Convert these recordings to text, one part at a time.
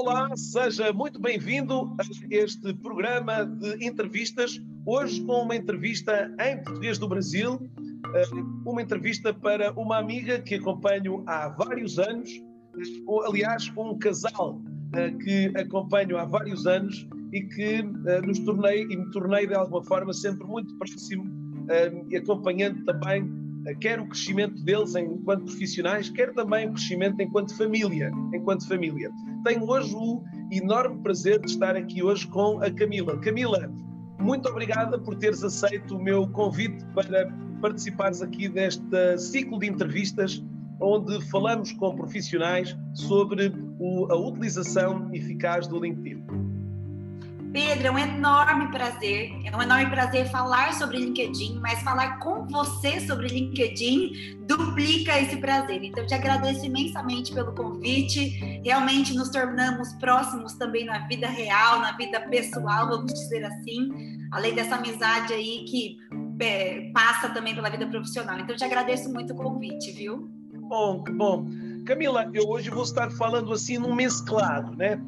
Olá, seja muito bem-vindo a este programa de entrevistas. Hoje, com uma entrevista em português do Brasil, eh, uma entrevista para uma amiga que acompanho há vários anos, aliás, um casal eh, que acompanho há vários anos e que eh, nos tornei e me tornei de alguma forma sempre muito próximo e acompanhando também quer o crescimento deles enquanto profissionais, quer também o crescimento enquanto família, enquanto família. Tenho hoje o enorme prazer de estar aqui hoje com a Camila. Camila, muito obrigada por teres aceito o meu convite para participares aqui deste ciclo de entrevistas onde falamos com profissionais sobre a utilização eficaz do LinkedIn. Pedro, é um enorme prazer. É um enorme prazer falar sobre LinkedIn, mas falar com você sobre LinkedIn duplica esse prazer. Então, te agradeço imensamente pelo convite. Realmente nos tornamos próximos também na vida real, na vida pessoal, vamos dizer assim, além dessa amizade aí que é, passa também pela vida profissional. Então, te agradeço muito o convite, viu? Bom, bom. Camila, eu hoje vou estar falando assim num mesclado, né?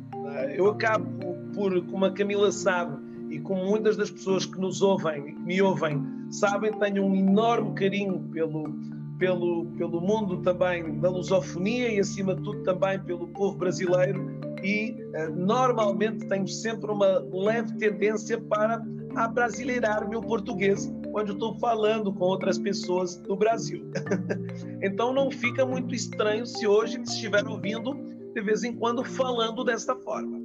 Eu acabo por, como a Camila sabe, e como muitas das pessoas que nos ouvem e que me ouvem sabem, tenho um enorme carinho pelo, pelo, pelo mundo também da lusofonia e, acima de tudo, também pelo povo brasileiro. E uh, normalmente tenho sempre uma leve tendência para abrasileirar meu português quando estou falando com outras pessoas do Brasil. então não fica muito estranho se hoje me estiver ouvindo de vez em quando falando desta forma.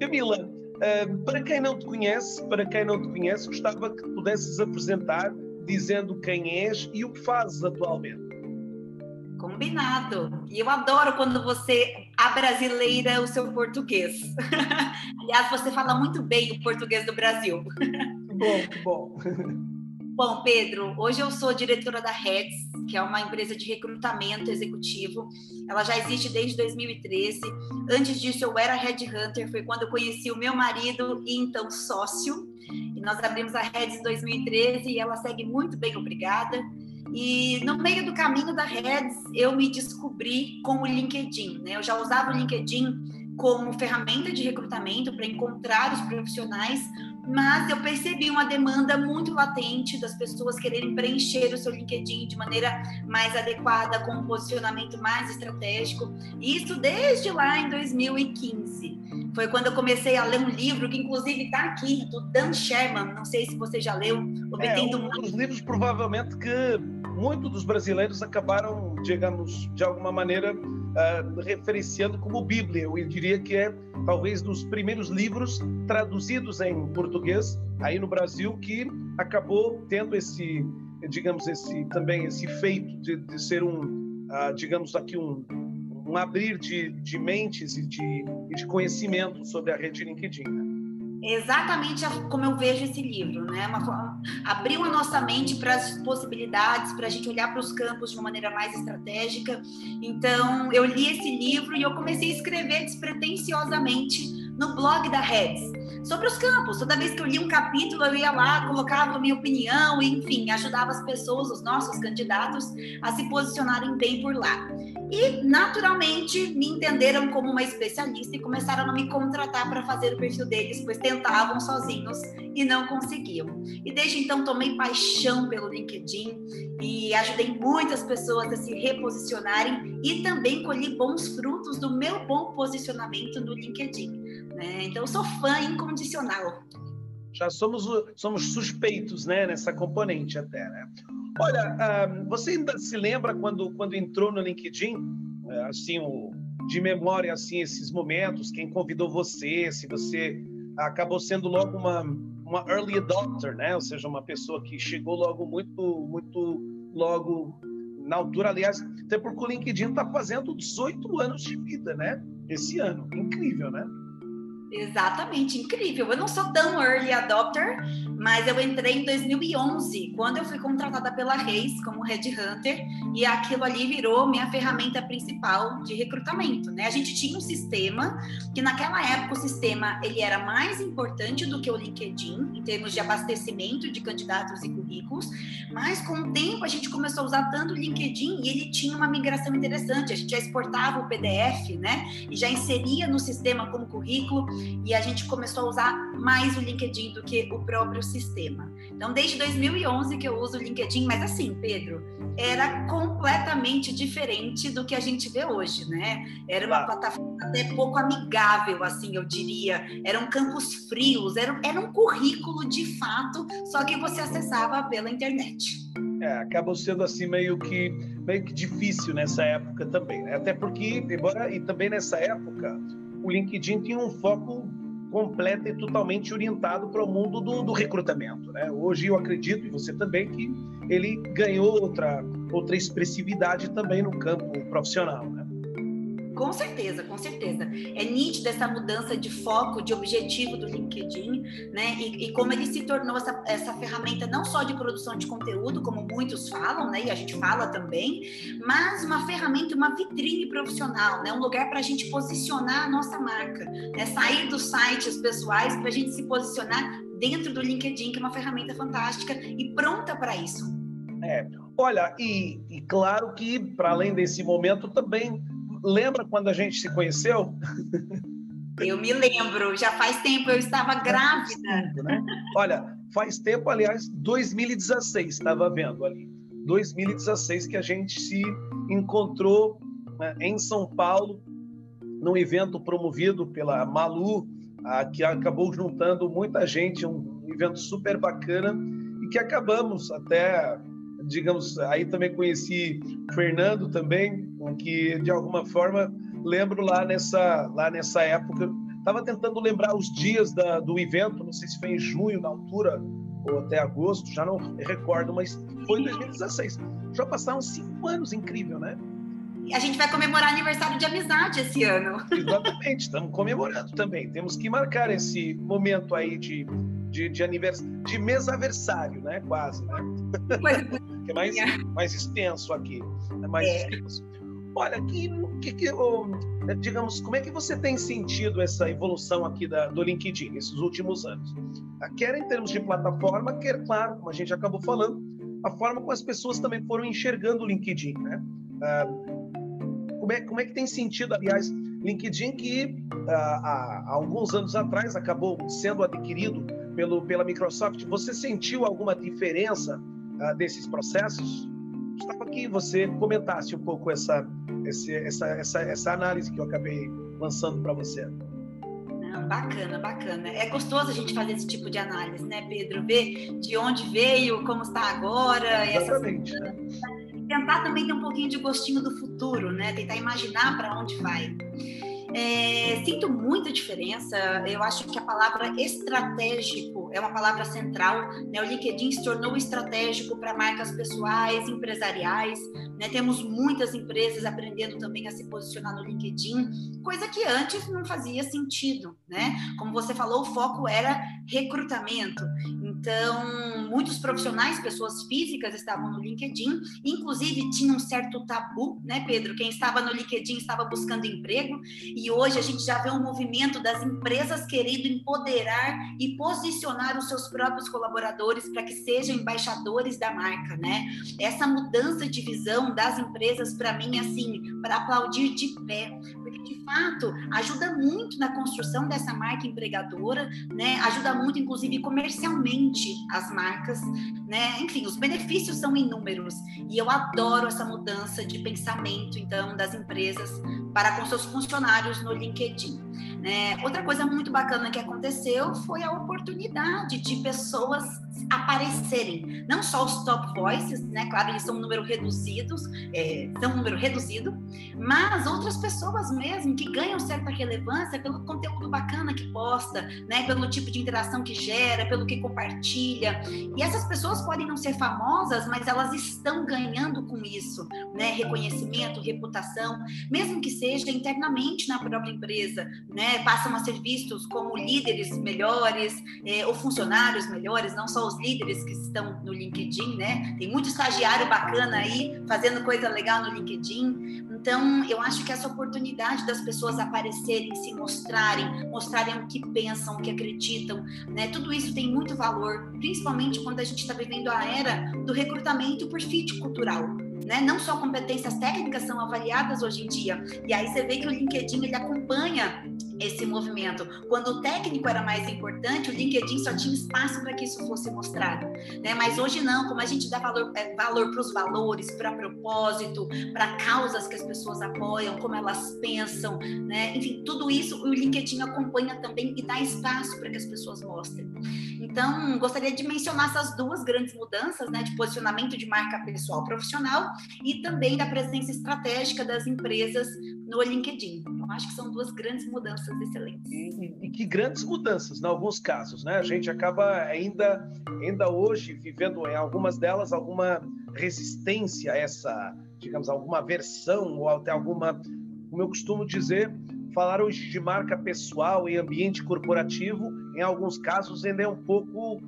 Camila, uh, para quem não te conhece, para quem não te conhece, gostava que pudesses apresentar dizendo quem és e o que fazes atualmente. Combinado. E eu adoro quando você abrasileira o seu português. Aliás, você fala muito bem o português do Brasil. Que bom, que bom. Bom, Pedro, hoje eu sou diretora da Reds, que é uma empresa de recrutamento executivo. Ela já existe desde 2013. Antes disso, eu era headhunter, foi quando eu conheci o meu marido e então sócio. E nós abrimos a Reds em 2013 e ela segue muito bem, obrigada. E no meio do caminho da Reds, eu me descobri com o LinkedIn. Né? Eu já usava o LinkedIn como ferramenta de recrutamento para encontrar os profissionais, mas eu percebi uma demanda muito latente das pessoas quererem preencher o seu LinkedIn de maneira mais adequada, com um posicionamento mais estratégico. Isso desde lá em 2015. Foi quando eu comecei a ler um livro que, inclusive, está aqui, do Dan Sherman. Não sei se você já leu. Obtendo é, um dos livros, provavelmente, que muitos dos brasileiros acabaram, digamos, de alguma maneira, uh, referenciando como Bíblia. Eu diria que é talvez dos primeiros livros traduzidos em português aí no Brasil que acabou tendo esse, digamos, esse também esse feito de, de ser um, uh, digamos aqui um, um abrir de, de mentes e de, e de conhecimento sobre a rede LinkedIn. Né? Exatamente como eu vejo esse livro, né? Uma, abriu a nossa mente para as possibilidades, para a gente olhar para os campos de uma maneira mais estratégica. Então, eu li esse livro e eu comecei a escrever despretensiosamente no blog da Reds sobre os campos. Toda vez que eu li um capítulo, eu ia lá, colocava a minha opinião, e, enfim, ajudava as pessoas, os nossos candidatos, a se posicionarem bem por lá. E, naturalmente, me entenderam como uma especialista e começaram a me contratar para fazer o perfil deles, pois tentavam sozinhos e não conseguiam. E desde então tomei paixão pelo LinkedIn e ajudei muitas pessoas a se reposicionarem e também colhi bons frutos do meu bom posicionamento no LinkedIn. Né? Então, sou fã incondicional. Já somos, somos suspeitos né, nessa componente até, né? Olha, uh, você ainda se lembra quando, quando entrou no LinkedIn, uh, assim, de memória, assim, esses momentos, quem convidou você, se você acabou sendo logo uma, uma early adopter, né? Ou seja, uma pessoa que chegou logo muito, muito logo na altura, aliás, até porque o LinkedIn está fazendo 18 anos de vida, né? Esse ano. Incrível, né? Exatamente, incrível. Eu não sou tão early adopter, mas eu entrei em 2011, quando eu fui contratada pela Reis como headhunter, e aquilo ali virou minha ferramenta principal de recrutamento, né? A gente tinha um sistema que naquela época o sistema ele era mais importante do que o LinkedIn em termos de abastecimento de candidatos e currículos, mas com o tempo a gente começou a usar tanto o LinkedIn e ele tinha uma migração interessante. A gente já exportava o PDF, né? E já inseria no sistema como currículo e a gente começou a usar mais o LinkedIn do que o próprio sistema. Então, desde 2011 que eu uso o LinkedIn, mas assim, Pedro, era completamente diferente do que a gente vê hoje, né? Era uma plataforma até pouco amigável, assim, eu diria. Eram campos frios, era, era um currículo de fato, só que você acessava pela internet. É, acabou sendo assim meio que meio que difícil nessa época também, né? Até porque, embora e também nessa época, o LinkedIn tinha um foco completo e totalmente orientado para o mundo do, do, recrutamento. Né? Hoje eu acredito, e você também, que ele ganhou outra, outra expressividade também no campo profissional. Né? Com certeza, com certeza. É nítida essa mudança de foco, de objetivo do LinkedIn, né? E, e, como ele se tornou essa, essa ferramenta não só de produção de conteúdo, como muitos falam, né? E a gente fala também, mas uma ferramenta, uma vitrine profissional, né? Um lugar para a gente posicionar a nossa marca, né? Sair dos sites pessoais para a gente se posicionar dentro do LinkedIn, que é uma ferramenta fantástica e pronta para isso. É, olha, e, e claro que para além desse momento também lembra quando a gente se conheceu? Eu me lembro, já faz tempo, eu estava grávida. Né? Olha, faz tempo, aliás, 2016, estava vendo ali. 2016 que a gente se encontrou né, em São Paulo, num evento promovido pela Malu, a, que acabou juntando muita gente, um, um evento super bacana, e que acabamos até digamos, aí também conheci Fernando também, que de alguma forma lembro lá nessa, lá nessa época. Estava tentando lembrar os dias da, do evento, não sei se foi em junho, na altura, ou até agosto, já não recordo, mas foi em 2016. Já passaram cinco anos, incrível, né? A gente vai comemorar aniversário de amizade esse ano. Exatamente, estamos comemorando também. Temos que marcar esse momento aí de, de, de aniversário, de mesaversário, né? Quase, né? Que é mais, mais extenso aqui. É mais é. extenso. Olha, que, que, que digamos, como é que você tem sentido essa evolução aqui da, do LinkedIn esses últimos anos? Ah, quer em termos de plataforma, quer, claro, como a gente acabou falando, a forma como as pessoas também foram enxergando o LinkedIn, né? Ah, como, é, como é que tem sentido, aliás, LinkedIn que ah, há alguns anos atrás acabou sendo adquirido pelo, pela Microsoft, você sentiu alguma diferença desses processos? Gostava que você comentasse um pouco essa, esse, essa, essa, essa análise que eu acabei lançando para você. bacana, bacana. É gostoso a gente fazer esse tipo de análise, né, Pedro? Ver de onde veio, como está agora. Exatamente. Essas... Né? Tentar também ter um pouquinho de gostinho do futuro, né? Tentar imaginar para onde vai. É, sinto muita diferença. Eu acho que a palavra estratégico é uma palavra central. Né? O LinkedIn se tornou estratégico para marcas pessoais, empresariais. Né? Temos muitas empresas aprendendo também a se posicionar no LinkedIn, coisa que antes não fazia sentido. Né? Como você falou, o foco era recrutamento. Então, muitos profissionais, pessoas físicas, estavam no LinkedIn, inclusive tinha um certo tabu, né, Pedro? Quem estava no LinkedIn estava buscando emprego, e hoje a gente já vê um movimento das empresas querendo empoderar e posicionar os seus próprios colaboradores para que sejam embaixadores da marca, né? Essa mudança de visão das empresas, para mim, assim, para aplaudir de pé, porque de fato ajuda muito na construção dessa marca empregadora, né? Ajuda muito, inclusive, comercialmente as marcas, né? Enfim, os benefícios são inúmeros e eu adoro essa mudança de pensamento, então, das empresas para com seus funcionários no LinkedIn. Né? Outra coisa muito bacana que aconteceu foi a oportunidade de pessoas aparecerem, não só os top voices, né? Claro, eles são um número reduzidos, é, são um número reduzido, mas outras pessoas mesmo que ganham certa relevância pelo conteúdo bacana que posta, né? Pelo tipo de interação que gera, pelo que compartilha. E essas pessoas podem não ser famosas, mas elas estão ganhando com isso, né? Reconhecimento, reputação, mesmo que seja internamente na própria empresa, né? Né, passam a ser vistos como líderes melhores é, ou funcionários melhores, não só os líderes que estão no LinkedIn, né? Tem muito estagiário bacana aí fazendo coisa legal no LinkedIn. Então, eu acho que essa oportunidade das pessoas aparecerem, se mostrarem, mostrarem o que pensam, o que acreditam, né? Tudo isso tem muito valor, principalmente quando a gente está vivendo a era do recrutamento por fit cultural. Né? Não só competências técnicas são avaliadas hoje em dia. E aí você vê que o LinkedIn ele acompanha esse movimento. Quando o técnico era mais importante, o LinkedIn só tinha espaço para que isso fosse mostrado, né? Mas hoje não, como a gente dá valor é, valor para os valores, para propósito, para causas que as pessoas apoiam, como elas pensam, né? Enfim, tudo isso o LinkedIn acompanha também e dá espaço para que as pessoas mostrem. Então, gostaria de mencionar essas duas grandes mudanças, né, de posicionamento de marca pessoal profissional e também da presença estratégica das empresas no LinkedIn. Eu acho que são duas grandes mudanças excelentes. E, e, que grandes mudanças, em alguns casos, né? A gente acaba ainda, ainda hoje vivendo em algumas delas alguma resistência a essa, digamos, alguma versão ou até alguma, como eu costumo dizer, falar hoje de marca pessoal em ambiente corporativo, em alguns casos ainda é um pouco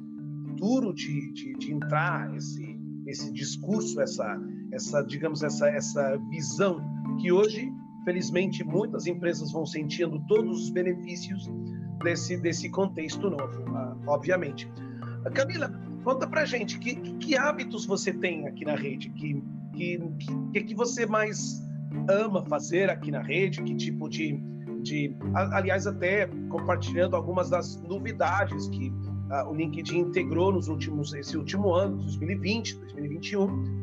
duro de, de, de entrar esse esse discurso, essa, essa digamos essa essa visão que hoje felizmente, muitas empresas vão sentindo todos os benefícios desse, desse contexto novo, ah, obviamente. Camila, conta pra gente, que, que hábitos você tem aqui na rede? Que, que, que, que você mais ama fazer aqui na rede? Que tipo de, de aliás, até compartilhando algumas das novidades que uh, o LinkedIn integrou nos últimos, esse último ano, 2020, 2021.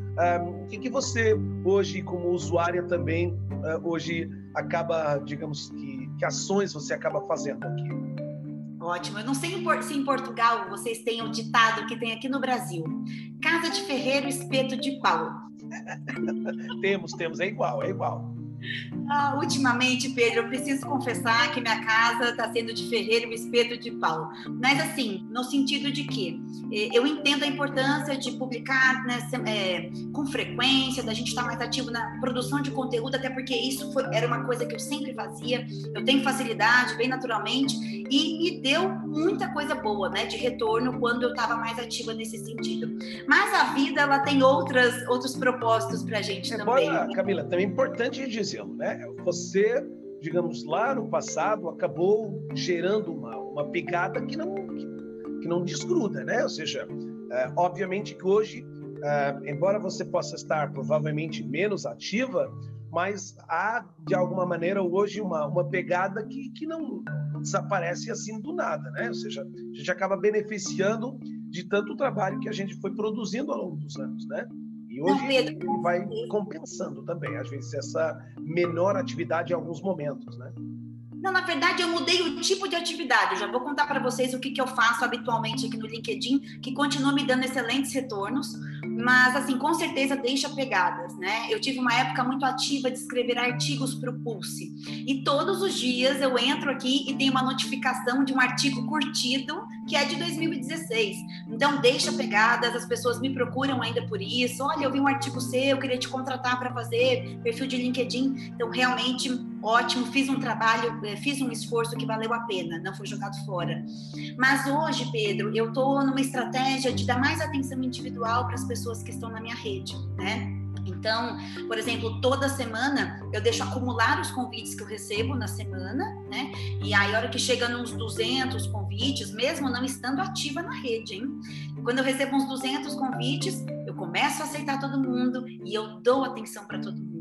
O que, que você hoje, como usuária também, uh, hoje acaba, digamos que, que ações você acaba fazendo aqui? Ótimo. Eu não sei se em Portugal vocês têm o ditado que tem aqui no Brasil: casa de ferreiro, espeto de pau. temos, temos, é igual, é igual. Ah, ultimamente, Pedro, eu preciso confessar que minha casa está sendo de ferreiro e espeto de pau. Mas assim, no sentido de que eh, eu entendo a importância de publicar né, é, com frequência, da gente estar tá mais ativo na produção de conteúdo, até porque isso foi, era uma coisa que eu sempre fazia. Eu tenho facilidade, bem naturalmente, e me deu muita coisa boa, né, de retorno quando eu estava mais ativa nesse sentido. Mas a vida ela tem outras outros propósitos para a gente é, também. Bora, Camila, também é importante né? Você, digamos, lá no passado acabou gerando uma, uma pegada que não que, que não desgruda, né? Ou seja, é, obviamente que hoje, é, embora você possa estar provavelmente menos ativa, mas há de alguma maneira hoje uma, uma pegada que, que não desaparece assim do nada, né? Ou seja, a gente acaba beneficiando de tanto trabalho que a gente foi produzindo ao longo dos anos, né? E hoje ele vai compensando também, às vezes, essa menor atividade em alguns momentos, né? Não, na verdade, eu mudei o tipo de atividade. Eu já vou contar para vocês o que, que eu faço habitualmente aqui no LinkedIn, que continua me dando excelentes retornos mas assim, com certeza deixa pegadas, né? Eu tive uma época muito ativa de escrever artigos para o Pulse. E todos os dias eu entro aqui e tem uma notificação de um artigo curtido que é de 2016. Então deixa pegadas, as pessoas me procuram ainda por isso. Olha, eu vi um artigo seu, eu queria te contratar para fazer perfil de LinkedIn. Então realmente ótimo, fiz um trabalho, eh, fiz um esforço que valeu a pena, não foi jogado fora. Mas hoje, Pedro, eu estou numa estratégia de dar mais atenção individual para as pessoas que estão na minha rede, né? Então, por exemplo, toda semana eu deixo acumular os convites que eu recebo na semana, né? E aí, a hora que chega nos 200 convites, mesmo não estando ativa na rede, hein? Quando eu recebo uns 200 convites, eu começo a aceitar todo mundo e eu dou atenção para todo mundo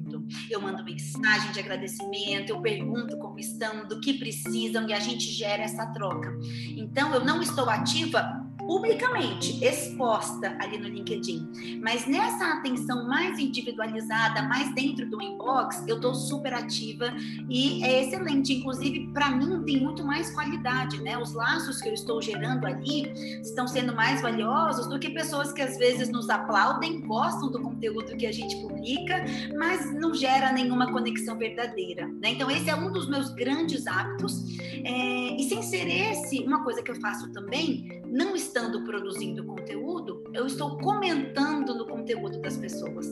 eu mando mensagem de agradecimento, eu pergunto como estão, do que precisam e a gente gera essa troca. Então, eu não estou ativa publicamente exposta ali no LinkedIn. Mas nessa atenção mais individualizada, mais dentro do inbox, eu estou super ativa e é excelente. Inclusive, para mim, tem muito mais qualidade, né? Os laços que eu estou gerando ali estão sendo mais valiosos do que pessoas que às vezes nos aplaudem, gostam do conteúdo que a gente publica, mas não gera nenhuma conexão verdadeira. Né? Então, esse é um dos meus grandes hábitos. É... e sem ser esse, uma coisa que eu faço também, não estando produzindo conteúdo, eu estou comentando no conteúdo das pessoas,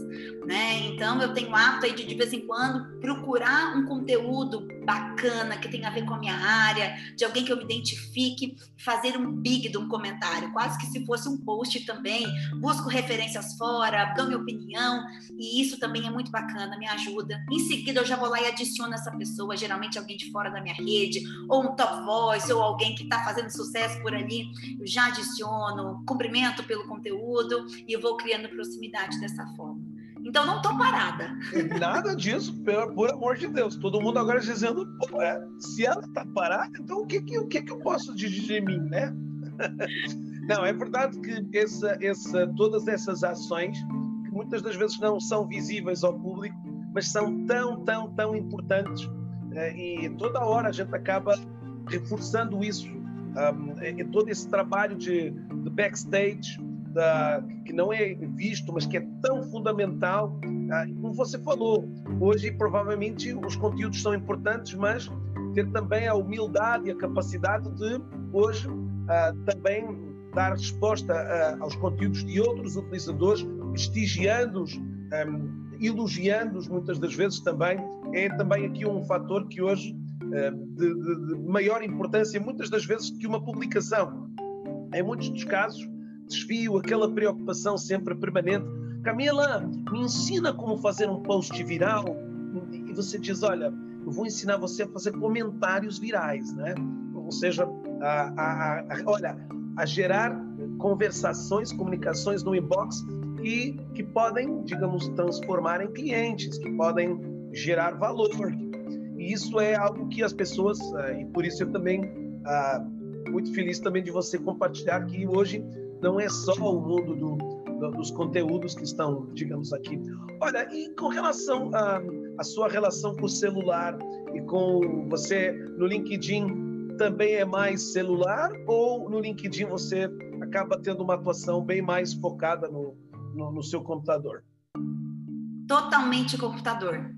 né? Então eu tenho hábito aí de de vez em quando procurar um conteúdo bacana que tenha a ver com a minha área, de alguém que eu me identifique, fazer um big de um comentário, quase que se fosse um post também. Busco referências fora, dou minha opinião e isso também é muito bacana, me ajuda. Em seguida eu já vou lá e adiciono essa pessoa, geralmente alguém de fora da minha rede, ou um top voice, ou alguém que está fazendo sucesso por ali, eu já adiciono, cumprimento pelo conteúdo e eu vou criando proximidade dessa forma. Então não estou parada. Nada disso, por, por, amor de Deus. Todo mundo agora dizendo, é, se ela está parada, então o que, que, o que, que eu posso dizer de mim, né? Não, é verdade que essa, essa, todas essas ações, que muitas das vezes não são visíveis ao público, mas são tão, tão, tão importantes eh, e toda hora a gente acaba reforçando isso. Um, todo esse trabalho de, de backstage, da, que não é visto, mas que é tão fundamental. Ah, como você falou, hoje provavelmente os conteúdos são importantes, mas ter também a humildade e a capacidade de hoje ah, também dar resposta ah, aos conteúdos de outros utilizadores, prestigiando-os, elogiando-os muitas das vezes também, é também aqui um fator que hoje de, de, de maior importância, muitas das vezes, que uma publicação. Em muitos dos casos, desvio, aquela preocupação sempre permanente. Camila, me ensina como fazer um post viral. E você diz: Olha, eu vou ensinar você a fazer comentários virais, né? Ou seja, a, a, a, olha, a gerar conversações, comunicações no inbox que, que podem, digamos, transformar em clientes, que podem gerar valor. E isso é algo que as pessoas, eh, e por isso eu também ah, muito feliz também de você compartilhar que hoje não é só o mundo do, do, dos conteúdos que estão, digamos, aqui. Olha, e com relação à sua relação com o celular e com você no LinkedIn, também é mais celular ou no LinkedIn você acaba tendo uma atuação bem mais focada no, no, no seu computador? Totalmente computador.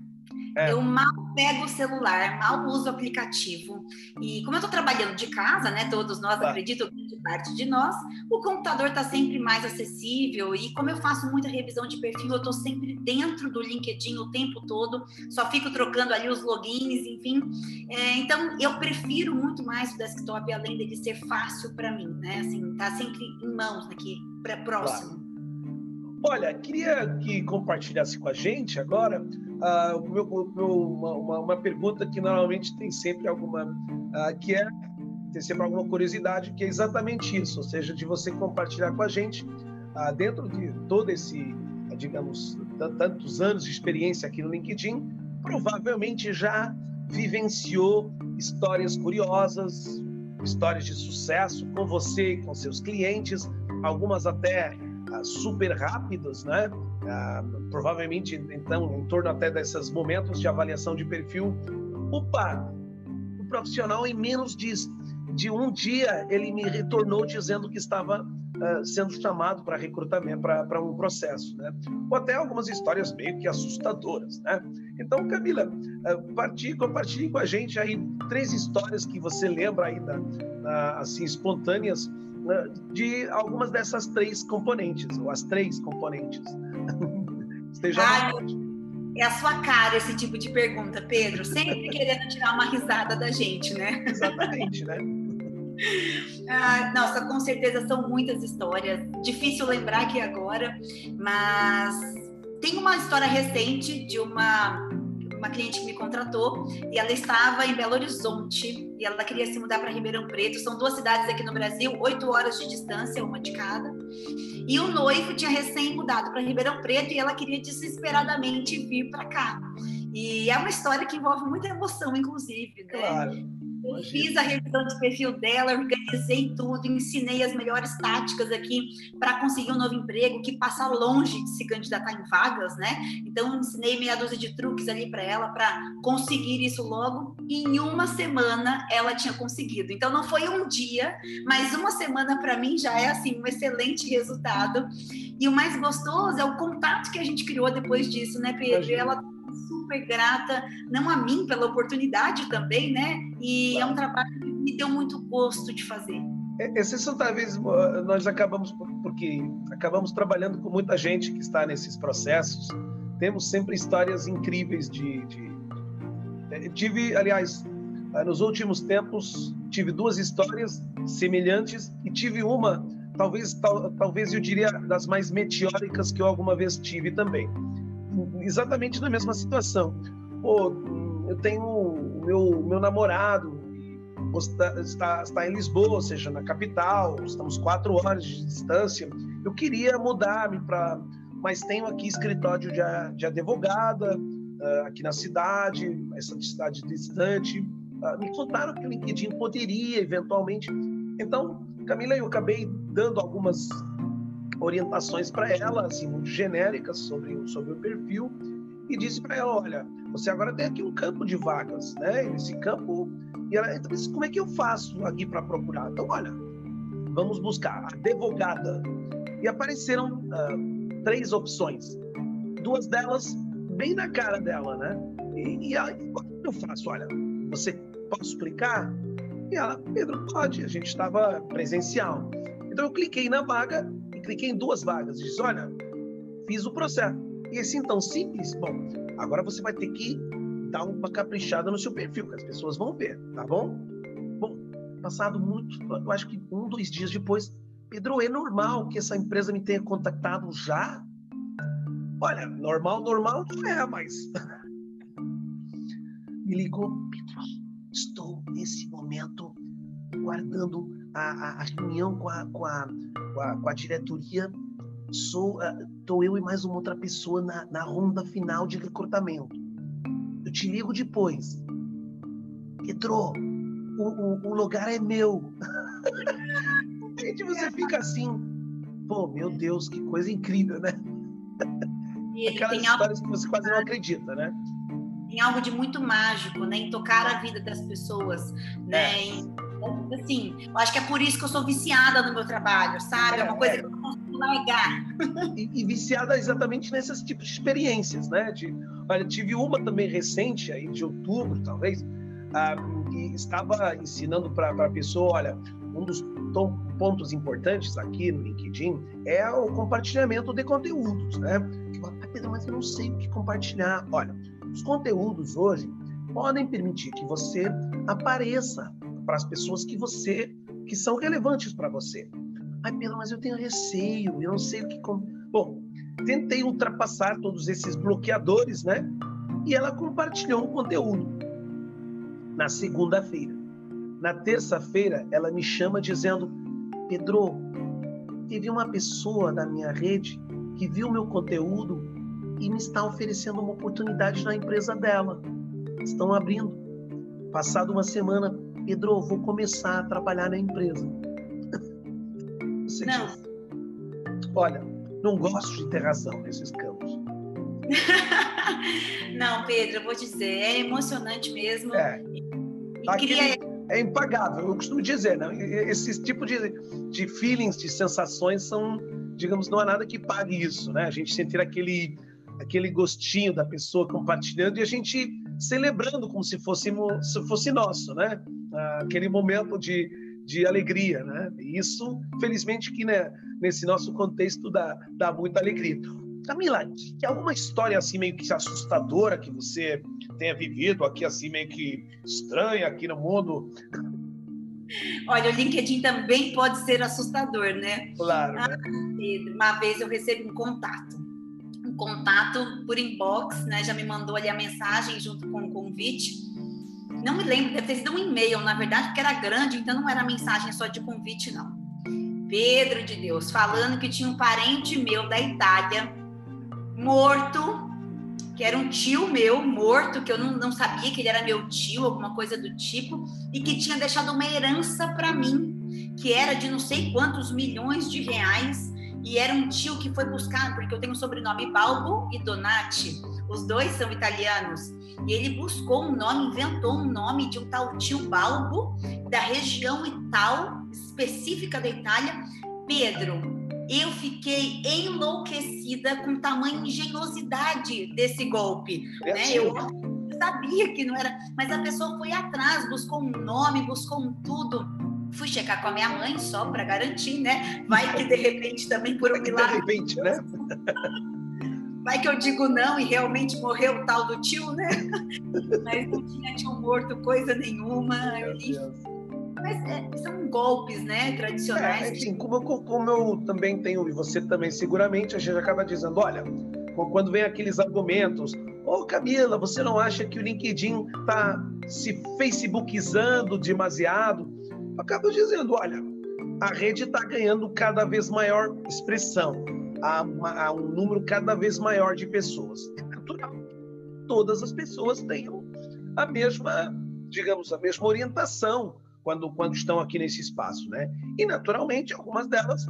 É. Eu mal pego o celular, mal uso o aplicativo. E como eu estou trabalhando de casa, né? Todos nós, tá. acredito, grande parte de nós, o computador está sempre mais acessível. E como eu faço muita revisão de perfil, eu estou sempre dentro do LinkedIn o tempo todo, só fico trocando ali os logins, enfim. É, então, eu prefiro muito mais o desktop, além dele ser fácil para mim, né? Assim, tá sempre em mãos aqui, para próximo. Claro. Olha, queria que compartilhasse com a gente agora uh, meu, meu, uma, uma, pergunta que normalmente tem sempre alguma, uh, que é tem sempre alguma curiosidade, que é exatamente isso, ou seja, de você compartilhar com a gente uh, dentro de todo esse, digamos, tantos anos de experiência aqui no LinkedIn, provavelmente já vivenciou histórias curiosas, histórias de sucesso com você com seus clientes, algumas até super rápidas, né? Ah, provavelmente, então, em torno até desses momentos de avaliação de perfil. Opa, o profissional, em menos de, de um dia, ele me retornou dizendo que estava uh, sendo chamado para recrutamento, para um processo, né? Ou até algumas histórias meio que assustadoras, né? Então, Camila, partilhe, compartilhe com a gente aí três histórias que você lembra aí, da, assim, espontâneas, de algumas dessas três componentes, ou as três componentes. Esteja Ai, É a sua cara esse tipo de pergunta, Pedro, sempre querendo tirar uma risada da gente, né? Exatamente, né? Ah, nossa, com certeza são muitas histórias. Difícil lembrar aqui agora, mas tem uma história recente de uma uma cliente que me contratou e ela estava em Belo Horizonte e ela queria se mudar para Ribeirão Preto. São duas cidades aqui no Brasil, oito horas de distância, uma de cada. E o noivo tinha recém mudado para Ribeirão Preto e ela queria desesperadamente vir para cá. E é uma história que envolve muita emoção, inclusive. Né? Claro. Fiz a revisão de perfil dela, organizei tudo, ensinei as melhores táticas aqui para conseguir um novo emprego, que passa longe de se candidatar em vagas, né? Então, ensinei meia dúzia de truques ali para ela para conseguir isso logo. E em uma semana ela tinha conseguido. Então, não foi um dia, mas uma semana para mim já é assim um excelente resultado. E o mais gostoso é o contato que a gente criou depois disso, né, Pedro? Ela super grata, não a mim pela oportunidade também, né? E é um trabalho que me deu muito gosto de fazer. É, exceção talvez nós acabamos porque acabamos trabalhando com muita gente que está nesses processos. Temos sempre histórias incríveis de, de... Tive, aliás, nos últimos tempos tive duas histórias semelhantes e tive uma, talvez tal, talvez eu diria das mais meteóricas que eu alguma vez tive também. Exatamente na mesma situação. Pô, eu tenho o meu, meu namorado está, está, está em Lisboa, ou seja, na capital, estamos quatro horas de distância. Eu queria mudar-me para. Mas tenho aqui escritório de, de advogada, uh, aqui na cidade, essa cidade distante. Uh, me contaram que o LinkedIn poderia eventualmente. Então, Camila, eu acabei dando algumas orientações para ela, assim, muito genéricas sobre, sobre o perfil, e disse para ela: olha, você agora tem aqui um campo de vagas, né? Esse campo e ela, então, como é que eu faço aqui para procurar? Então, olha, vamos buscar advogada. E apareceram uh, três opções. Duas delas bem na cara dela, né? E, e aí, o que eu faço? Olha, você pode explicar? E ela, Pedro, pode. A gente estava presencial. Então eu cliquei na vaga cliquei em duas vagas. Disse, olha, fiz o processo. E assim tão simples? Bom, agora você vai ter que dar uma caprichada no seu perfil, que as pessoas vão ver, tá bom? Bom, passado muito, eu acho que um, dois dias depois, Pedro, é normal que essa empresa me tenha contactado já? Olha, normal, normal não é, mas. me ligou, Pedro, estou nesse momento guardando a, a, a reunião com a, com, a, com, a, com a diretoria. Sou, uh, eu e mais uma outra pessoa na, na ronda final de recrutamento te ligo depois. Pedro, o, o, o lugar é meu. Gente, você fica assim, pô, meu Deus, que coisa incrível, né? E Aquelas histórias algo... que você quase não acredita, né? Tem algo de muito mágico, né? Em tocar a vida das pessoas, né? É. Em, assim, eu acho que é por isso que eu sou viciada no meu trabalho, sabe? É, é uma coisa é. que eu não consigo largar. E, e viciada exatamente nesses tipos de experiências, né? De Olha, tive uma também recente, aí de outubro, talvez, ah, que estava ensinando para a pessoa, olha, um dos pontos importantes aqui no LinkedIn é o compartilhamento de conteúdos, né? Ah, Pedro, mas eu não sei o que compartilhar. Olha, os conteúdos hoje podem permitir que você apareça para as pessoas que você que são relevantes para você. Ai, Pedro, mas eu tenho receio, eu não sei o que. Bom, tentei ultrapassar todos esses bloqueadores, né? E ela compartilhou o conteúdo na segunda-feira. Na terça-feira, ela me chama dizendo: Pedro, teve uma pessoa da minha rede que viu meu conteúdo e me está oferecendo uma oportunidade na empresa dela. Estão abrindo. Passado uma semana, Pedro, vou começar a trabalhar na empresa. Você Não. Diz, Olha, não gosto de ter razão nesses campos. não, Pedro, eu vou dizer, é emocionante mesmo. É. queria... é impagável, eu costumo dizer, né? Esse tipo de, de feelings, de sensações são, digamos, não há nada que pague isso, né? A gente sentir aquele, aquele gostinho da pessoa compartilhando e a gente celebrando como se fosse, se fosse nosso, né? Aquele momento de, de alegria, né? Isso, felizmente, que né, nesse nosso contexto dá, dá muita alegria. Camila, tem alguma história assim meio que assustadora que você tenha vivido aqui assim meio que estranha aqui no mundo? Olha, o LinkedIn também pode ser assustador, né? Claro. Ah, uma vez eu recebi um contato, um contato por inbox, né? Já me mandou ali a mensagem junto com o convite. Não me lembro, deve ter sido um e-mail, na verdade, porque era grande, então não era mensagem só de convite, não. Pedro de Deus, falando que tinha um parente meu da Itália morto, que era um tio meu morto, que eu não, não sabia que ele era meu tio, alguma coisa do tipo, e que tinha deixado uma herança para mim, que era de não sei quantos milhões de reais, e era um tio que foi buscar, porque eu tenho o sobrenome Balbo e Donati, os dois são italianos, e ele buscou um nome, inventou um nome de um tal tio Balbo, da região e tal, específica da Itália. Pedro, eu fiquei enlouquecida com tamanha engenhosidade desse golpe. É né? Eu sabia que não era, mas a pessoa foi atrás, buscou um nome, buscou um tudo. Fui checar com a minha mãe só para garantir, né? Vai que de repente também por um milagre. De repente, né? Vai que eu digo não e realmente morreu o tal do tio, né? Mas não tinha tio morto coisa nenhuma. Mas é, são golpes, né, tradicionais. É, assim, como, como eu também tenho, e você também seguramente, a gente acaba dizendo, olha, quando vem aqueles argumentos, ô oh, Camila, você não acha que o LinkedIn está se facebookizando demasiado? Eu acabo dizendo, olha, a rede está ganhando cada vez maior expressão, há, há, um número cada vez maior de pessoas. É natural. Todas as pessoas tenham a mesma, digamos, a mesma orientação quando, quando estão aqui nesse espaço, né? E naturalmente algumas delas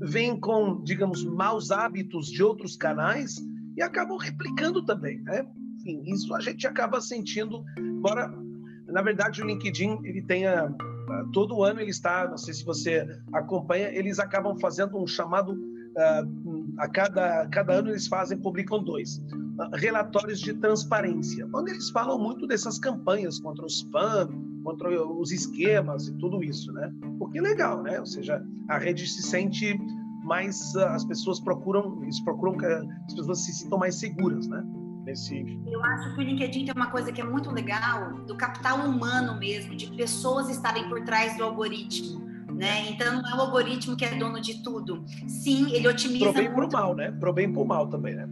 vêm com, digamos, maus hábitos de outros canais e acabam replicando também, né? Enfim, isso a gente acaba sentindo, embora na verdade o LinkedIn ele tenha todo ano ele está, não sei se você acompanha, eles acabam fazendo um chamado uh, a cada, cada ano eles fazem, publicam dois uh, relatórios de transparência, onde eles falam muito dessas campanhas contra o spam, contra os esquemas e tudo isso, né? O que é legal, né? Ou seja, a rede se sente mais, uh, as pessoas procuram, eles procuram que as pessoas se sintam mais seguras, né? Nesse... Eu acho que o LinkedIn tem uma coisa que é muito legal, do capital humano mesmo, de pessoas estarem por trás do algoritmo. Né? Então não é o algoritmo que é dono de tudo. Sim, ele otimiza. Pro bem e pro mal, né? Pro bem pro mal também, né?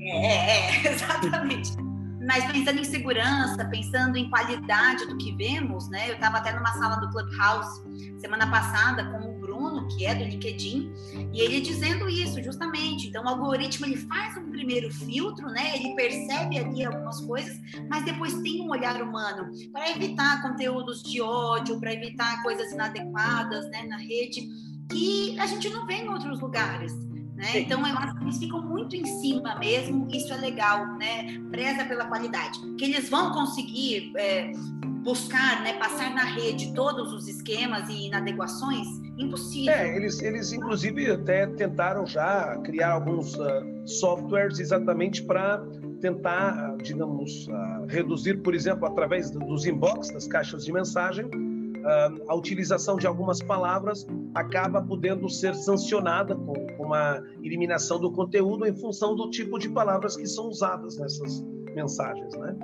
É, é, é exatamente. Mas pensando em segurança, pensando em qualidade do que vemos, né? Eu estava até numa sala do Clubhouse semana passada com Bruno, que é do LinkedIn, e ele dizendo isso justamente. Então, o algoritmo ele faz um primeiro filtro, né? Ele percebe ali algumas coisas, mas depois tem um olhar humano para evitar conteúdos de ódio, para evitar coisas inadequadas, né, na rede que a gente não vê em outros lugares. Né? Então, eu acho que eles ficam muito em cima mesmo, isso é legal, né? preza pela qualidade. Que eles vão conseguir é, buscar, né, passar na rede todos os esquemas e inadequações, impossível. É, eles, eles inclusive até tentaram já criar alguns uh, softwares exatamente para tentar, digamos, uh, reduzir, por exemplo, através dos inbox, das caixas de mensagem, a utilização de algumas palavras acaba podendo ser sancionada com uma eliminação do conteúdo em função do tipo de palavras que são usadas nessas mensagens, né?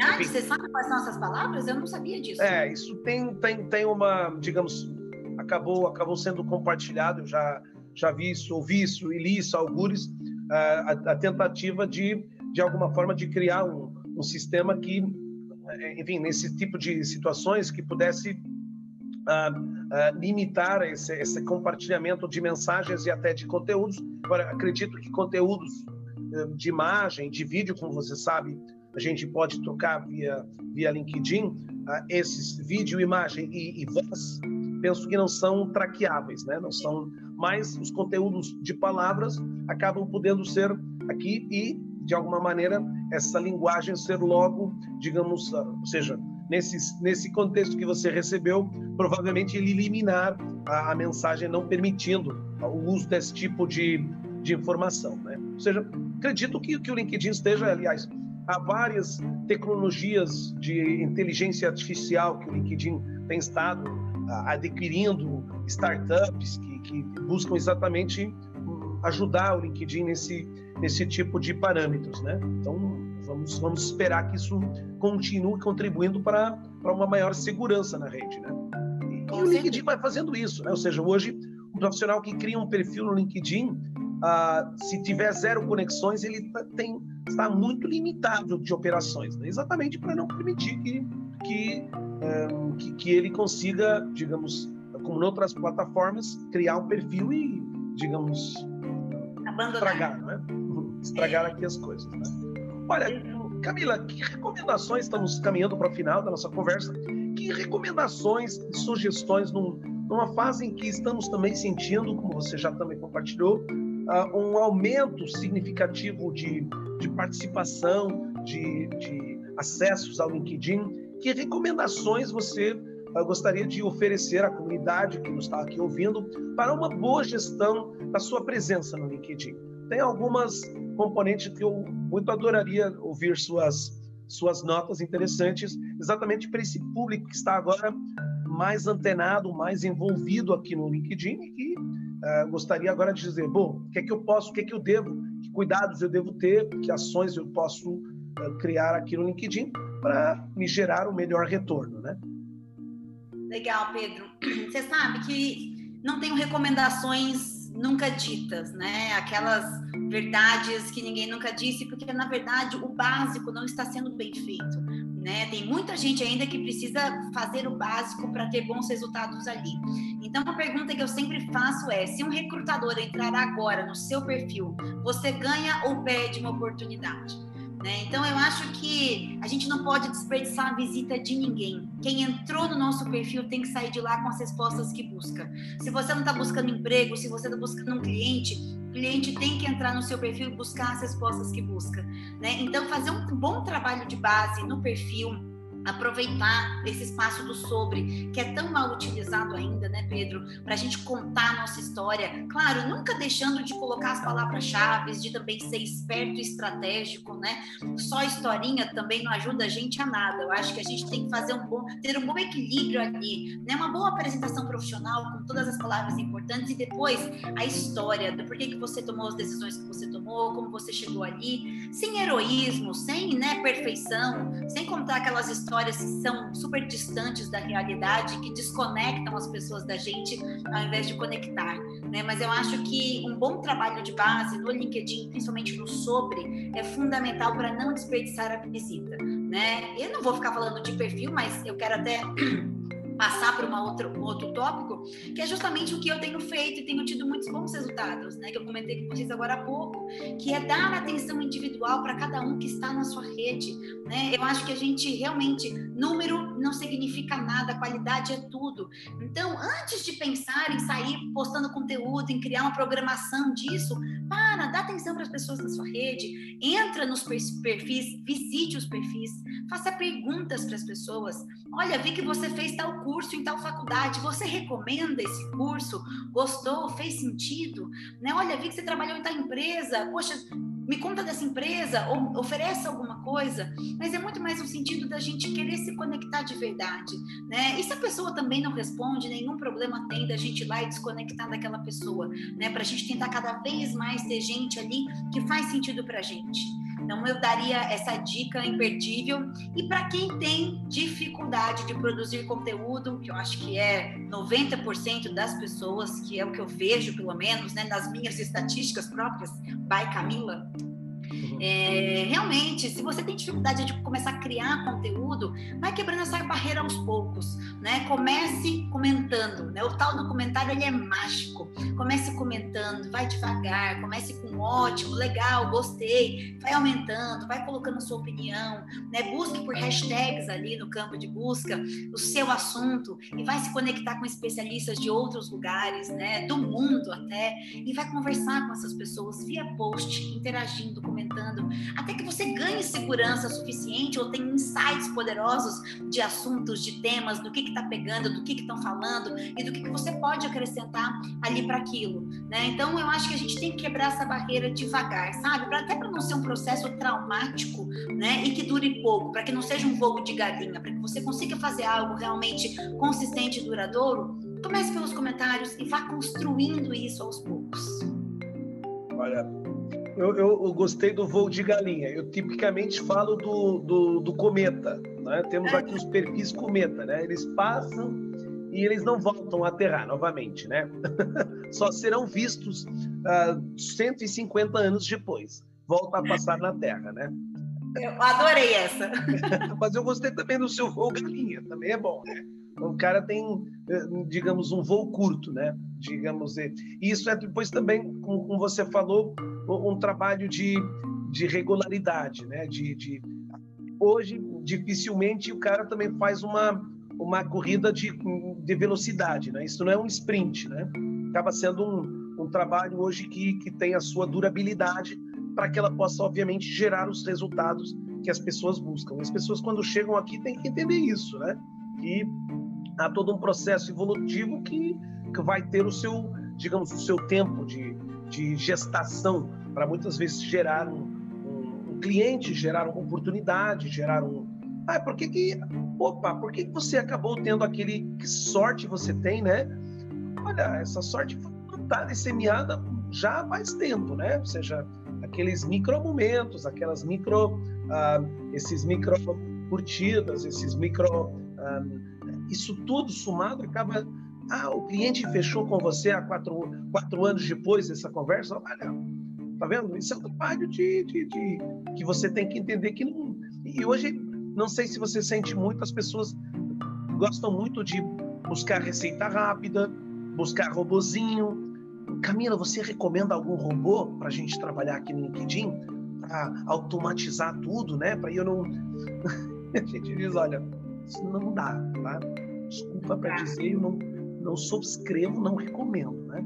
Ah, você sabe quais são essas palavras? Eu não sabia disso. É, isso tem, tem, tem uma, digamos, acabou, acabou sendo compartilhado, eu já, já vi isso, ouvi isso e li isso, algures, a, a, tentativa de, de alguma forma, de criar um, um sistema que, enfim, nesse tipo de situações, que pudesse uh, uh, limitar esse, esse, compartilhamento de mensagens e até de conteúdos. Agora, acredito que conteúdos uh, de imagem, de vídeo, como você sabe, a gente pode trocar via, via LinkedIn, esses vídeo, imagem e, e voz, penso que não são traqueáveis, né? Não são, mas os conteúdos de palavras acabam podendo ser aqui e de alguma maneira essa linguagem ser logo, digamos, ou seja, nesse, nesse contexto que você recebeu, provavelmente ele eliminar a, a mensagem não permitindo o uso desse tipo de, de informação. Né? Ou seja, acredito que, que o LinkedIn esteja, aliás, há várias tecnologias de inteligência artificial que o LinkedIn tem estado adquirindo, startups que, que buscam exatamente hum, ajudar o LinkedIn nesse, nesse tipo de parâmetros. Né? Então, Vamos, vamos esperar que isso continue contribuindo para, para uma maior segurança na rede, né? E, e o LinkedIn vai fazendo isso, né? Ou seja, hoje, um profissional que cria um perfil no LinkedIn, ah, se tiver zero conexões, ele tá, tem, está muito limitado de operações, né? exatamente para não permitir que, que, um, que, que ele consiga, digamos, como em outras plataformas, criar um perfil e, digamos, Abandonar. estragar, né? Estragar aqui as coisas, né? Olha, Camila, que recomendações, estamos caminhando para o final da nossa conversa, que recomendações sugestões num, numa fase em que estamos também sentindo, como você já também compartilhou, uh, um aumento significativo de, de participação, de, de acessos ao LinkedIn, que recomendações você uh, gostaria de oferecer à comunidade que nos está aqui ouvindo para uma boa gestão da sua presença no LinkedIn? Tem algumas componente que eu muito adoraria ouvir suas suas notas interessantes, exatamente para esse público que está agora mais antenado, mais envolvido aqui no LinkedIn e que uh, gostaria agora de dizer, bom, o que é que eu posso, o que é que eu devo, que cuidados eu devo ter, que ações eu posso uh, criar aqui no LinkedIn para me gerar o melhor retorno, né? Legal, Pedro. Você sabe que não tenho recomendações nunca ditas, né? Aquelas verdades que ninguém nunca disse, porque na verdade o básico não está sendo bem feito, né? Tem muita gente ainda que precisa fazer o básico para ter bons resultados ali. Então a pergunta que eu sempre faço é: se um recrutador entrar agora no seu perfil, você ganha ou perde uma oportunidade? Né? Então, eu acho que a gente não pode desperdiçar a visita de ninguém. Quem entrou no nosso perfil tem que sair de lá com as respostas que busca. Se você não está buscando emprego, se você está buscando um cliente, o cliente tem que entrar no seu perfil e buscar as respostas que busca. Né? Então, fazer um bom trabalho de base no perfil aproveitar esse espaço do sobre, que é tão mal utilizado ainda, né, Pedro, para a gente contar a nossa história. Claro, nunca deixando de colocar as palavras-chave, de também ser esperto e estratégico, né? Só historinha também não ajuda a gente a nada. Eu acho que a gente tem que fazer um bom, ter um bom equilíbrio ali, né? Uma boa apresentação profissional com todas as palavras importantes e depois a história do porquê que você tomou as decisões que você tomou, como você chegou ali, sem heroísmo, sem, né, perfeição, sem contar aquelas histórias histórias que são super distantes da realidade, que desconectam as pessoas da gente ao invés de conectar. Né? Mas eu acho que um bom trabalho de base no LinkedIn, principalmente no sobre, é fundamental para não desperdiçar a visita. Né? Eu não vou ficar falando de perfil, mas eu quero até passar para um outro tópico, que é justamente o que eu tenho feito e tenho tido muitos bons resultados, né? Que eu comentei com vocês agora há pouco, que é dar atenção individual para cada um que está na sua rede, né? Eu acho que a gente realmente, número não significa nada, qualidade é tudo. Então, antes de pensar em sair postando conteúdo, em criar uma programação disso, para, dá atenção para as pessoas na sua rede, entra nos perfis, visite os perfis, faça perguntas para as pessoas. Olha, vi que você fez tal curso em tal faculdade, você recomenda esse curso? Gostou? Fez sentido? Né? Olha, vi que você trabalhou em tal empresa, poxa, me conta dessa empresa, ou oferece alguma coisa, mas é muito mais no sentido da gente querer se conectar de verdade, né? E se a pessoa também não responde, nenhum problema tem da gente ir lá e desconectar daquela pessoa, né? Para a gente tentar cada vez mais ter gente ali que faz sentido para a gente. Então, eu daria essa dica imperdível. E para quem tem dificuldade de produzir conteúdo, que eu acho que é 90% das pessoas, que é o que eu vejo, pelo menos, né, nas minhas estatísticas próprias, by Camila. É, realmente, se você tem dificuldade de começar a criar conteúdo, vai quebrando essa barreira aos poucos, né? Comece comentando, né? O tal do comentário ele é mágico. Comece comentando, vai devagar, comece com ótimo, legal, gostei, vai aumentando, vai colocando sua opinião, né? Busque por hashtags ali no campo de busca o seu assunto e vai se conectar com especialistas de outros lugares, né? Do mundo até e vai conversar com essas pessoas via post, interagindo, comentando até que você ganhe segurança suficiente ou tenha insights poderosos de assuntos, de temas, do que está pegando, do que estão falando e do que, que você pode acrescentar ali para aquilo. Né? Então, eu acho que a gente tem que quebrar essa barreira devagar, sabe? Pra, até para não ser um processo traumático né? e que dure pouco, para que não seja um voo de galinha, para que você consiga fazer algo realmente consistente e duradouro. Comece pelos comentários e vá construindo isso aos poucos. Olha, eu, eu, eu, gostei do voo de galinha. Eu tipicamente falo do, do, do cometa. Né? Temos aqui os perfis cometa, né? Eles passam e eles não voltam a aterrar novamente, né? Só serão vistos uh, ah, 150 anos depois. Volta a passar na Terra, né? Eu adorei essa. Mas eu gostei também do seu voo galinha, também é bom, né? O cara tem, eh, digamos, um voo curto, né? Digamos, e isso é depois também, como você falou, um trabalho de, de regularidade, né? De, de, hoje, dificilmente o cara também faz uma, uma corrida de, de velocidade, né? Isso não é um sprint, né? Acaba sendo um, um trabalho hoje que, que tem a sua durabilidade para que ela possa, obviamente, gerar os resultados que as pessoas buscam. As pessoas, quando chegam aqui, têm que entender isso, né? Que há todo um processo evolutivo que, que vai ter o seu, digamos, o seu tempo de, de gestação para muitas vezes gerar um, um, um, cliente, gerar uma oportunidade, gerar um, Ah, por que que... Opa, por que, que você acabou tendo aquele... Que sorte você tem, né? Olha, essa sorte está disseminada já há mais tempo, né? Ou seja, aqueles micro momentos, aquelas micro... Ah, esses micro curtidas, esses micro... Ah, isso tudo somado acaba ah, o cliente fechou com você há quatro, quatro anos depois dessa conversa. Olha, tá vendo? Isso é um trabalho de, de, de, que você tem que entender que não. E hoje, não sei se você sente muito, as pessoas gostam muito de buscar receita rápida, buscar robozinho. Camila, você recomenda algum robô para a gente trabalhar aqui no LinkedIn? Para automatizar tudo, né? Para eu não. a gente diz: olha, isso não dá, tá? Desculpa para dizer, eu não não subscrevo, não recomendo, né?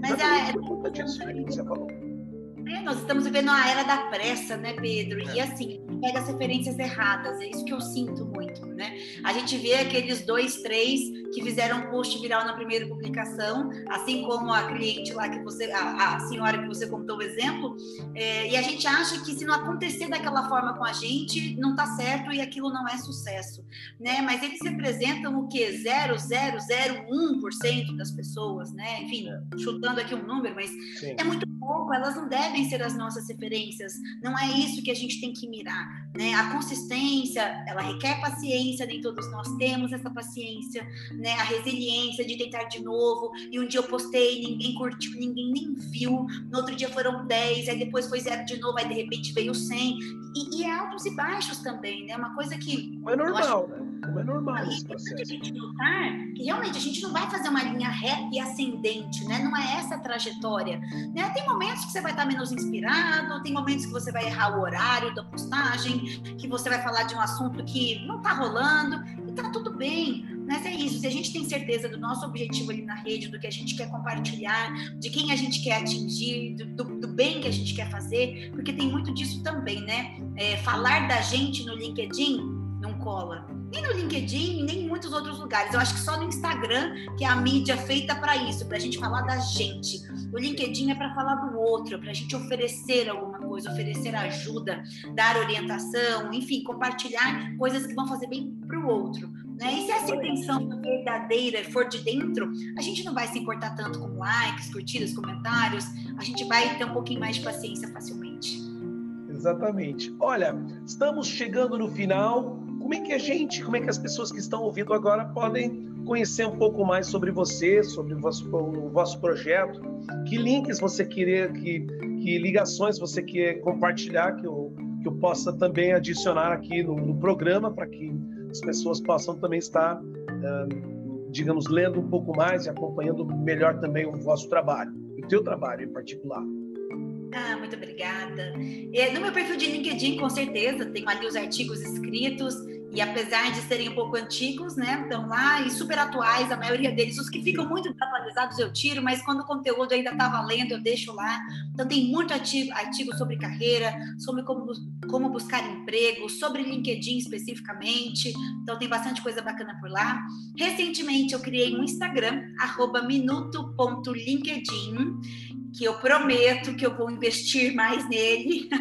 Mas a, por conta disso que você falou. É, nós estamos vivendo uma era da pressa, né, Pedro? É. E assim, pega as referências erradas, é isso que eu sinto muito, né? A gente vê aqueles dois, três que fizeram um post viral na primeira publicação, assim como a cliente lá que você, a, a senhora que você contou o exemplo, é, e a gente acha que se não acontecer daquela forma com a gente, não tá certo e aquilo não é sucesso, né? Mas eles representam o que? 0,001% das pessoas, né? Enfim, é. chutando aqui um número, mas Sim. é muito pouco, elas não devem ser as nossas referências, não é isso que a gente tem que mirar, né? A consistência, ela requer paciência, nem todos nós temos essa paciência, né? A resiliência de tentar de novo. E um dia eu postei, ninguém curtiu, ninguém nem viu. No outro dia foram 10, aí depois foi zero de novo, aí de repente veio 100. E, e é altos e baixos também, né? Uma coisa que. Não é normal, acho... né? É normal esse processo. A gente notar que realmente a gente não vai fazer uma linha reta e ascendente, né? Não é essa a trajetória. Né? Tem momentos que você vai estar menos inspirado, tem momentos que você vai errar o horário da postagem, que você vai falar de um assunto que não está rolando, e tá tudo bem. Mas é isso, se a gente tem certeza do nosso objetivo ali na rede, do que a gente quer compartilhar, de quem a gente quer atingir, do, do, do bem que a gente quer fazer, porque tem muito disso também, né? É, falar da gente no LinkedIn não cola. Nem no LinkedIn, nem em muitos outros lugares. Eu acho que só no Instagram, que é a mídia feita para isso, para a gente falar da gente. O LinkedIn é para falar do outro, para a gente oferecer alguma coisa, oferecer ajuda, dar orientação, enfim, compartilhar coisas que vão fazer bem para o outro. Né? E se essa intenção verdadeira for de dentro, a gente não vai se importar tanto com likes, curtidas, comentários, a gente vai ter um pouquinho mais de paciência facilmente. Exatamente. Olha, estamos chegando no final como é que a gente, como é que as pessoas que estão ouvindo agora podem conhecer um pouco mais sobre você, sobre o vosso, o vosso projeto? Que links você querer, que, que ligações você quer compartilhar que eu, que eu possa também adicionar aqui no, no programa para que as pessoas possam também estar, digamos, lendo um pouco mais e acompanhando melhor também o vosso trabalho, o teu trabalho em particular. Ah, muito obrigada. É, no meu perfil de LinkedIn, com certeza, tenho ali os artigos escritos e apesar de serem um pouco antigos, né, estão lá e super atuais, a maioria deles, os que ficam muito atualizados eu tiro, mas quando o conteúdo ainda está valendo, eu deixo lá. Então tem muito artigo, artigo sobre carreira, sobre como, como buscar emprego, sobre LinkedIn especificamente, então tem bastante coisa bacana por lá. Recentemente eu criei um Instagram, minuto.linkedin, que eu prometo que eu vou investir mais nele.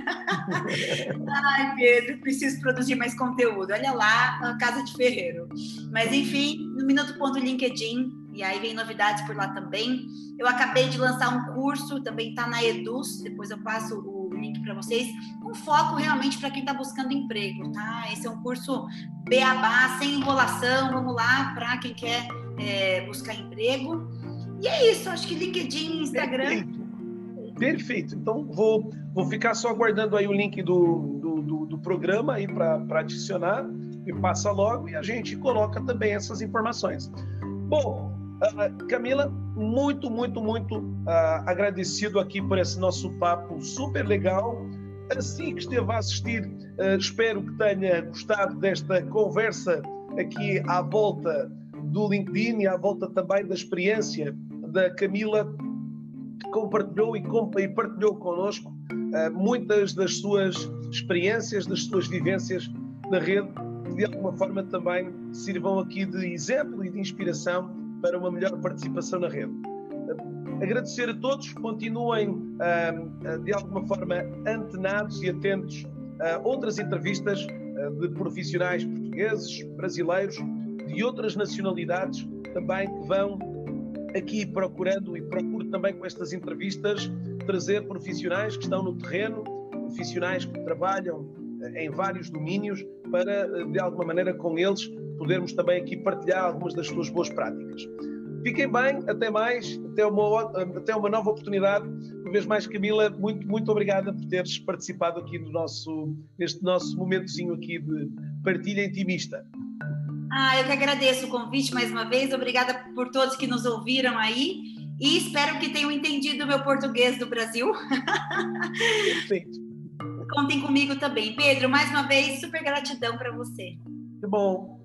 Ai, Pedro, preciso produzir mais conteúdo. Olha lá, a Casa de Ferreiro. Mas, enfim, no Minuto Ponto LinkedIn, e aí vem novidades por lá também. Eu acabei de lançar um curso, também está na Eduz, depois eu passo o link para vocês, com foco realmente para quem está buscando emprego, tá? Esse é um curso beabá, sem enrolação, vamos lá, para quem quer é, buscar emprego. E é isso, acho que LinkedIn, Instagram. Perfeito. Então, vou, vou ficar só aguardando aí o link do, do, do, do programa aí para adicionar. e passa logo e a gente coloca também essas informações. Bom, uh, Camila, muito, muito, muito uh, agradecido aqui por esse nosso papo super legal. Assim que esteve a assistir, uh, espero que tenha gostado desta conversa aqui à volta do LinkedIn e à volta também da experiência da Camila compartilhou e, partilhou connosco uh, muitas das suas experiências, das suas vivências na rede, que de alguma forma também sirvam aqui de exemplo e de inspiração para uma melhor participação na rede. Uh, agradecer a todos, continuem uh, de alguma forma antenados e atentos a outras entrevistas de profissionais portugueses, brasileiros, de outras nacionalidades também que vão aqui procurando e procuro também com estas entrevistas trazer profissionais que estão no terreno, profissionais que trabalham em vários domínios para, de alguma maneira, com eles podermos também aqui partilhar algumas das suas boas práticas. Fiquem bem, até mais, até uma, até uma nova oportunidade. Uma vez mais, Camila, muito, muito obrigada por teres participado aqui no nosso, neste nosso momentozinho aqui de partilha intimista. Ah, eu que agradeço o convite mais uma vez. Obrigada por todos que nos ouviram aí. E espero que tenham entendido o meu português do Brasil. Perfeito. Contem comigo também. Pedro, mais uma vez, super gratidão para você. Que bom.